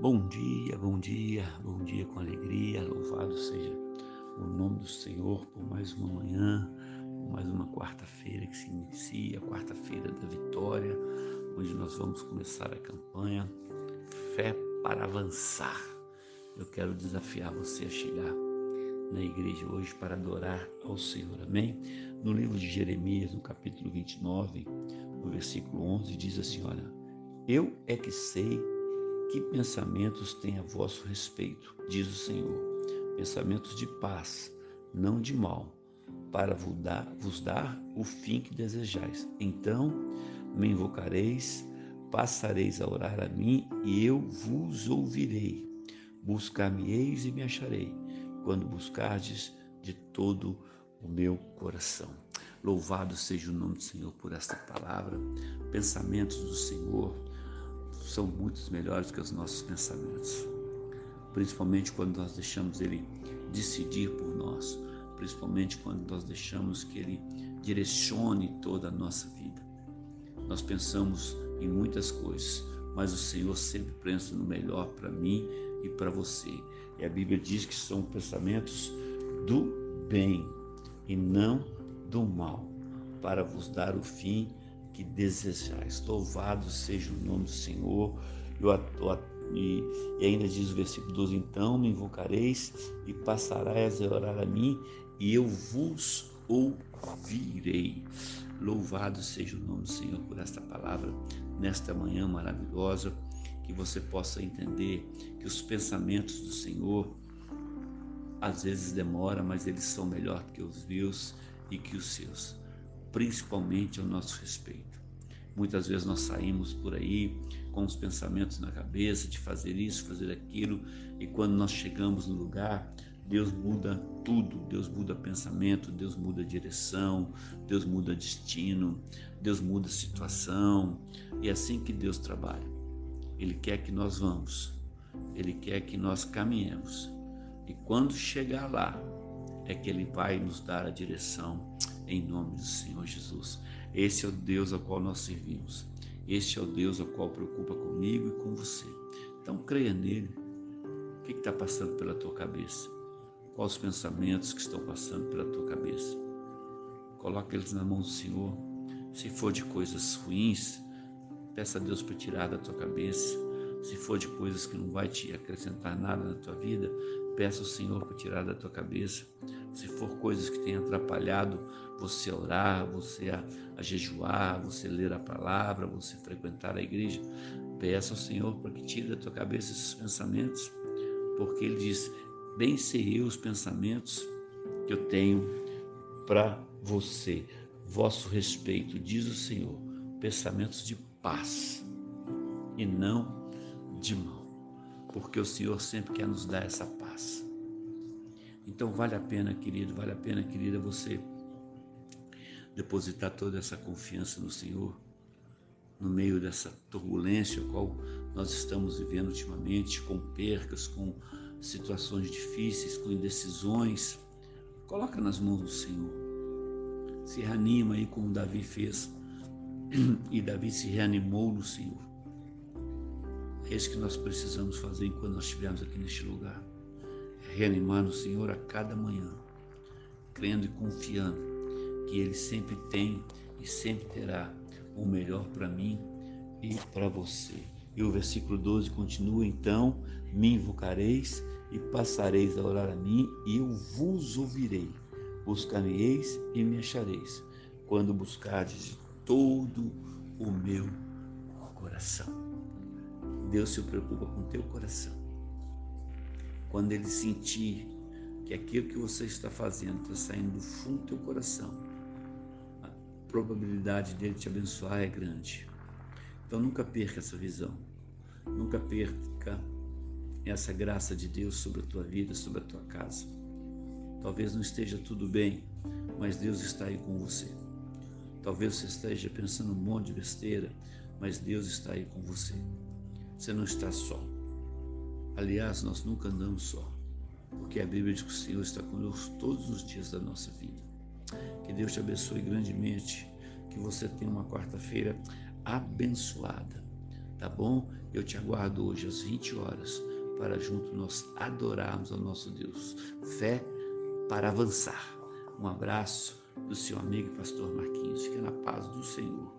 Bom dia, bom dia, bom dia com alegria. Louvado seja o nome do Senhor por mais uma manhã, por mais uma quarta-feira que se inicia, quarta-feira da vitória, onde nós vamos começar a campanha Fé para Avançar. Eu quero desafiar você a chegar na igreja hoje para adorar ao Senhor. Amém? No livro de Jeremias, no capítulo 29, no versículo 11, diz assim: Olha, eu é que sei que pensamentos têm a vosso respeito, diz o Senhor, pensamentos de paz, não de mal, para vos dar, vos dar o fim que desejais. Então me invocareis, passareis a orar a mim e eu vos ouvirei. Buscar-me-eis e me acharei, quando buscardes de todo o meu coração. Louvado seja o nome do Senhor por esta palavra. Pensamentos do Senhor são muito melhores que os nossos pensamentos. Principalmente quando nós deixamos Ele decidir por nós, principalmente quando nós deixamos que Ele direcione toda a nossa vida. Nós pensamos em muitas coisas, mas o Senhor sempre pensa no melhor para mim e para você. E a Bíblia diz que são pensamentos do bem e não do mal, para vos dar o fim que desejais. Louvado seja o nome do Senhor. E, e ainda diz o versículo 12: Então me invocareis e passarás a orar a mim, e eu vos ouvirei. Louvado seja o nome do Senhor por esta palavra, nesta manhã maravilhosa, que você possa entender que os pensamentos do Senhor às vezes demora, mas eles são melhor que os meus e que os seus principalmente ao nosso respeito. Muitas vezes nós saímos por aí com os pensamentos na cabeça de fazer isso, fazer aquilo, e quando nós chegamos no lugar, Deus muda tudo, Deus muda pensamento, Deus muda direção, Deus muda destino, Deus muda situação, e é assim que Deus trabalha. Ele quer que nós vamos, Ele quer que nós caminhemos, e quando chegar lá, é que Ele vai nos dar a direção em nome do Senhor Jesus. Esse é o Deus ao qual nós servimos. Este é o Deus ao qual preocupa comigo e com você. Então creia nele. O que está passando pela tua cabeça? Quais os pensamentos que estão passando pela tua cabeça? Coloque eles na mão do Senhor. Se for de coisas ruins, peça a Deus para tirar da tua cabeça. Se for de coisas que não vai te acrescentar nada na tua vida, peça ao Senhor para tirar da tua cabeça. Se for coisas que têm atrapalhado você a orar, você a, a jejuar, você ler a palavra, você frequentar a igreja, peça ao Senhor para que tire da tua cabeça esses pensamentos, porque Ele diz: Bem sei os pensamentos que eu tenho para você, vosso respeito, diz o Senhor, pensamentos de paz e não de mal porque o Senhor sempre quer nos dar essa paz. Então vale a pena, querido, vale a pena, querida, você depositar toda essa confiança no Senhor, no meio dessa turbulência qual nós estamos vivendo ultimamente, com percas, com situações difíceis, com indecisões. Coloca nas mãos do Senhor. Se reanima aí como Davi fez. E Davi se reanimou no Senhor. É isso que nós precisamos fazer enquanto nós estivermos aqui neste lugar. É reanimar no Senhor a cada manhã, crendo e confiando que Ele sempre tem e sempre terá o melhor para mim e para você. E o versículo 12 continua: Então me invocareis e passareis a orar a mim, e eu vos ouvirei. Buscar-me-eis e me achareis, quando buscardes de todo o Deus se preocupa com o teu coração. Quando ele sentir que aquilo que você está fazendo está saindo do fundo do teu coração, a probabilidade dele te abençoar é grande. Então nunca perca essa visão. Nunca perca essa graça de Deus sobre a tua vida, sobre a tua casa. Talvez não esteja tudo bem, mas Deus está aí com você. Talvez você esteja pensando um monte de besteira, mas Deus está aí com você. Você não está só. Aliás, nós nunca andamos só, porque a Bíblia diz que o Senhor está conosco todos os dias da nossa vida. Que Deus te abençoe grandemente, que você tenha uma quarta-feira abençoada. tá bom? Eu te aguardo hoje às 20 horas para junto nós adorarmos ao nosso Deus. Fé para avançar. Um abraço do seu amigo pastor Marquinhos. Fique na paz do Senhor.